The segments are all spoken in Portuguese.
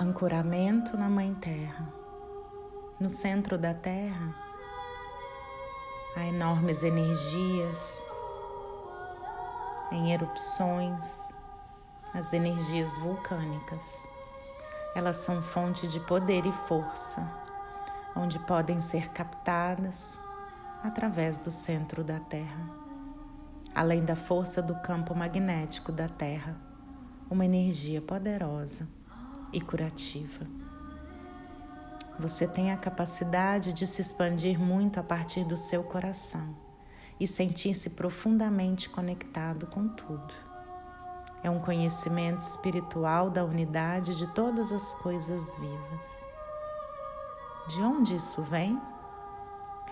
ancoramento na Mãe Terra. No centro da Terra há enormes energias em erupções, as energias vulcânicas. Elas são fonte de poder e força, onde podem ser captadas através do centro da Terra. Além da força do campo magnético da Terra, uma energia poderosa e curativa. Você tem a capacidade de se expandir muito a partir do seu coração e sentir-se profundamente conectado com tudo. É um conhecimento espiritual da unidade de todas as coisas vivas. De onde isso vem?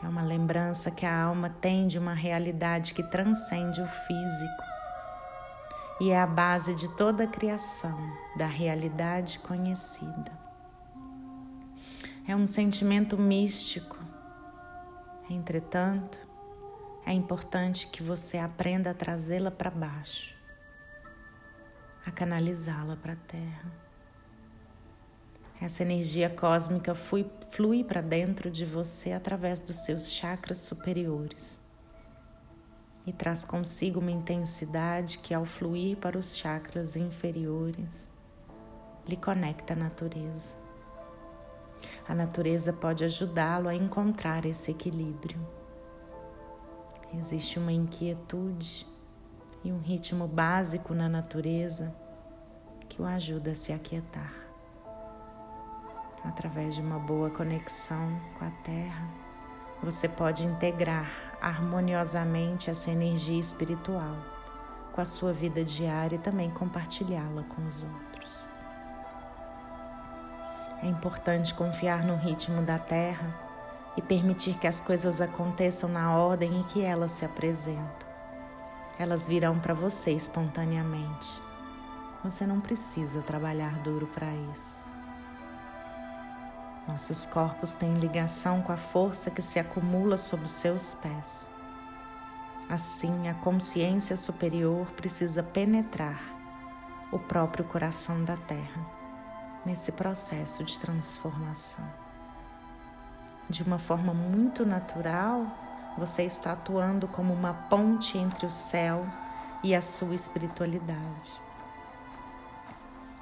É uma lembrança que a alma tem de uma realidade que transcende o físico e é a base de toda a criação, da realidade conhecida. É um sentimento místico. Entretanto, é importante que você aprenda a trazê-la para baixo, a canalizá-la para a Terra. Essa energia cósmica flui, flui para dentro de você através dos seus chakras superiores e traz consigo uma intensidade que, ao fluir para os chakras inferiores, lhe conecta à natureza. A natureza pode ajudá-lo a encontrar esse equilíbrio. Existe uma inquietude e um ritmo básico na natureza que o ajuda a se aquietar. Através de uma boa conexão com a Terra, você pode integrar harmoniosamente essa energia espiritual com a sua vida diária e também compartilhá-la com os outros. É importante confiar no ritmo da Terra e permitir que as coisas aconteçam na ordem em que elas se apresentam. Elas virão para você espontaneamente. Você não precisa trabalhar duro para isso. Nossos corpos têm ligação com a força que se acumula sob os seus pés. Assim, a consciência superior precisa penetrar o próprio coração da Terra nesse processo de transformação. De uma forma muito natural, você está atuando como uma ponte entre o céu e a sua espiritualidade.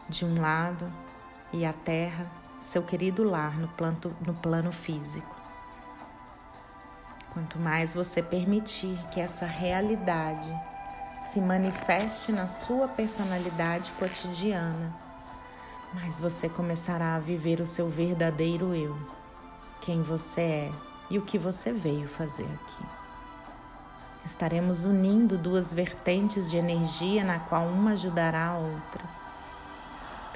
De um lado, e a Terra seu querido lar no plano, no plano físico. Quanto mais você permitir que essa realidade se manifeste na sua personalidade cotidiana, mais você começará a viver o seu verdadeiro eu, quem você é e o que você veio fazer aqui. Estaremos unindo duas vertentes de energia na qual uma ajudará a outra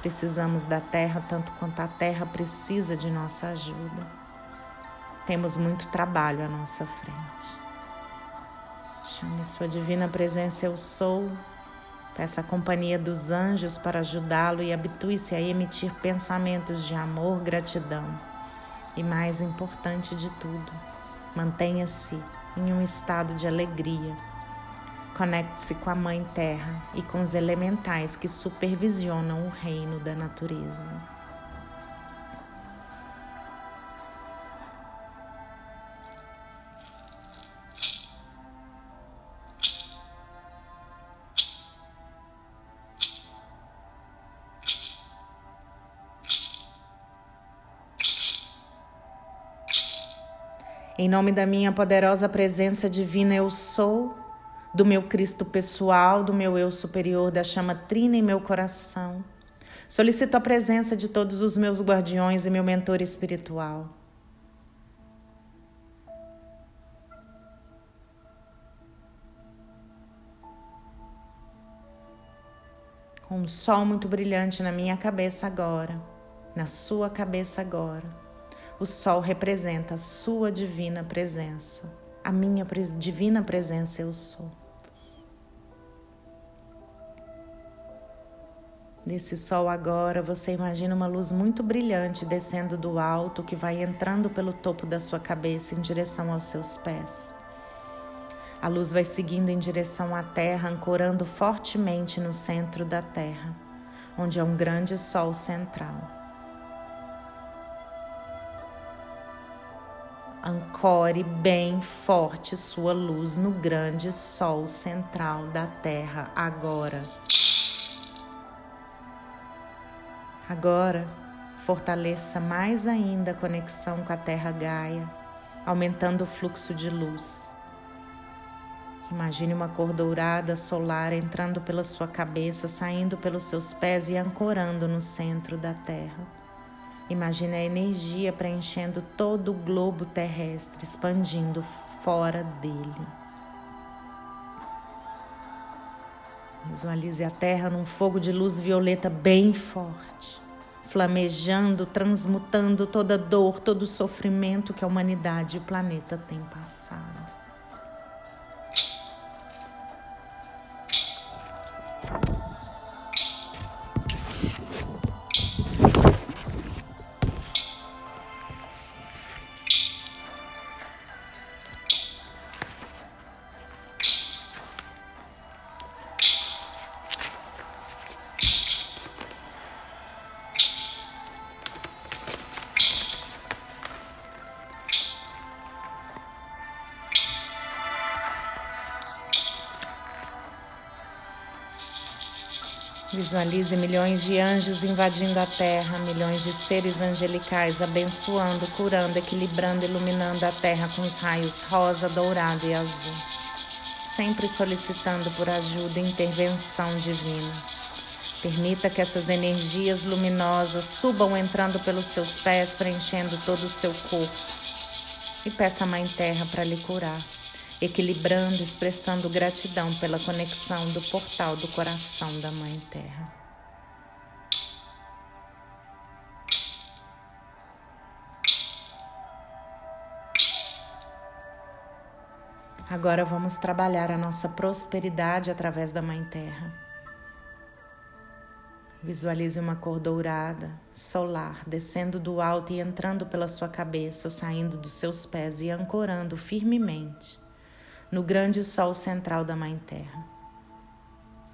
Precisamos da terra tanto quanto a terra precisa de nossa ajuda. Temos muito trabalho à nossa frente. Chame Sua Divina Presença, Eu Sou. Peça a companhia dos anjos para ajudá-lo e habitue-se a emitir pensamentos de amor, gratidão. E mais importante de tudo, mantenha-se em um estado de alegria Conecte-se com a Mãe Terra e com os elementais que supervisionam o reino da natureza. Em nome da minha poderosa presença divina, eu sou do meu Cristo pessoal, do meu eu superior, da chama trina em meu coração. Solicito a presença de todos os meus guardiões e meu mentor espiritual. um sol muito brilhante na minha cabeça agora, na sua cabeça agora. O sol representa a sua divina presença. A minha divina presença eu sou. Nesse sol agora, você imagina uma luz muito brilhante descendo do alto que vai entrando pelo topo da sua cabeça em direção aos seus pés. A luz vai seguindo em direção à terra, ancorando fortemente no centro da terra, onde é um grande sol central. Ancore bem forte sua luz no grande sol central da terra agora. Agora, fortaleça mais ainda a conexão com a Terra Gaia, aumentando o fluxo de luz. Imagine uma cor dourada solar entrando pela sua cabeça, saindo pelos seus pés e ancorando no centro da Terra. Imagine a energia preenchendo todo o globo terrestre, expandindo fora dele. Visualize a Terra num fogo de luz violeta bem forte, flamejando, transmutando toda dor, todo sofrimento que a humanidade e o planeta têm passado. Visualize milhões de anjos invadindo a terra, milhões de seres angelicais abençoando, curando, equilibrando, iluminando a terra com os raios rosa, dourado e azul. Sempre solicitando por ajuda e intervenção divina. Permita que essas energias luminosas subam entrando pelos seus pés, preenchendo todo o seu corpo. E peça à Mãe Terra para lhe curar equilibrando, expressando gratidão pela conexão do portal do coração da Mãe Terra. Agora vamos trabalhar a nossa prosperidade através da Mãe Terra. Visualize uma cor dourada, solar, descendo do alto e entrando pela sua cabeça, saindo dos seus pés e ancorando firmemente no grande sol central da Mãe Terra.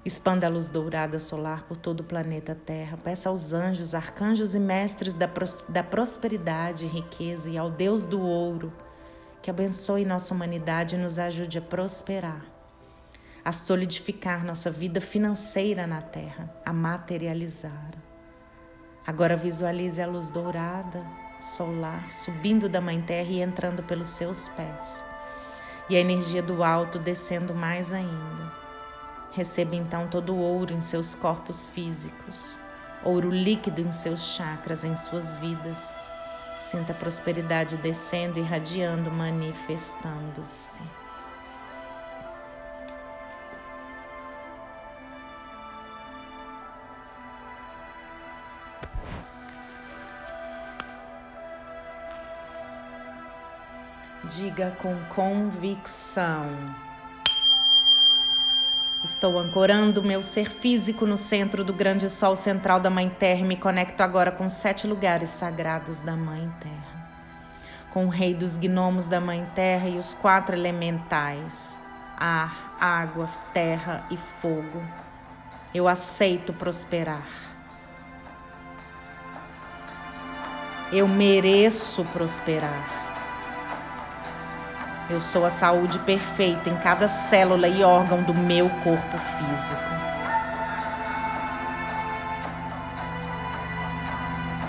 Expanda a luz dourada solar por todo o planeta Terra. Peça aos anjos, arcanjos e mestres da, pros da prosperidade e riqueza e ao Deus do ouro que abençoe nossa humanidade e nos ajude a prosperar, a solidificar nossa vida financeira na Terra, a materializar. Agora visualize a luz dourada solar subindo da Mãe Terra e entrando pelos seus pés e a energia do alto descendo mais ainda. Receba então todo o ouro em seus corpos físicos, ouro líquido em seus chakras, em suas vidas. Sinta a prosperidade descendo, irradiando, manifestando-se. Diga com convicção. Estou ancorando meu ser físico no centro do grande sol central da Mãe Terra e me conecto agora com sete lugares sagrados da Mãe Terra. Com o rei dos gnomos da Mãe Terra e os quatro elementais: ar, água, terra e fogo. Eu aceito prosperar. Eu mereço prosperar. Eu sou a saúde perfeita em cada célula e órgão do meu corpo físico.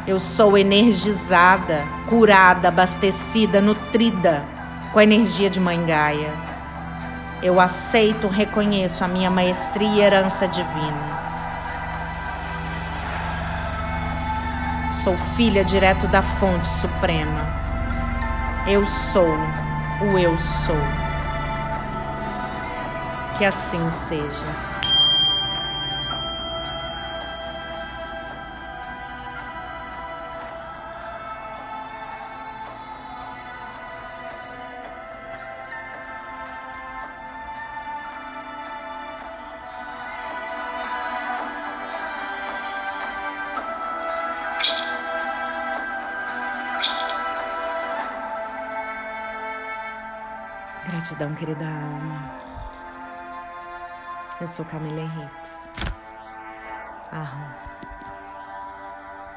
Eu sou energizada, curada, abastecida, nutrida com a energia de Mãe Gaia. Eu aceito, reconheço a minha maestria e herança divina. Sou filha direto da fonte suprema. Eu sou o eu sou. Que assim seja. Gratidão, querida alma. Eu sou Camila Henriques. Arro.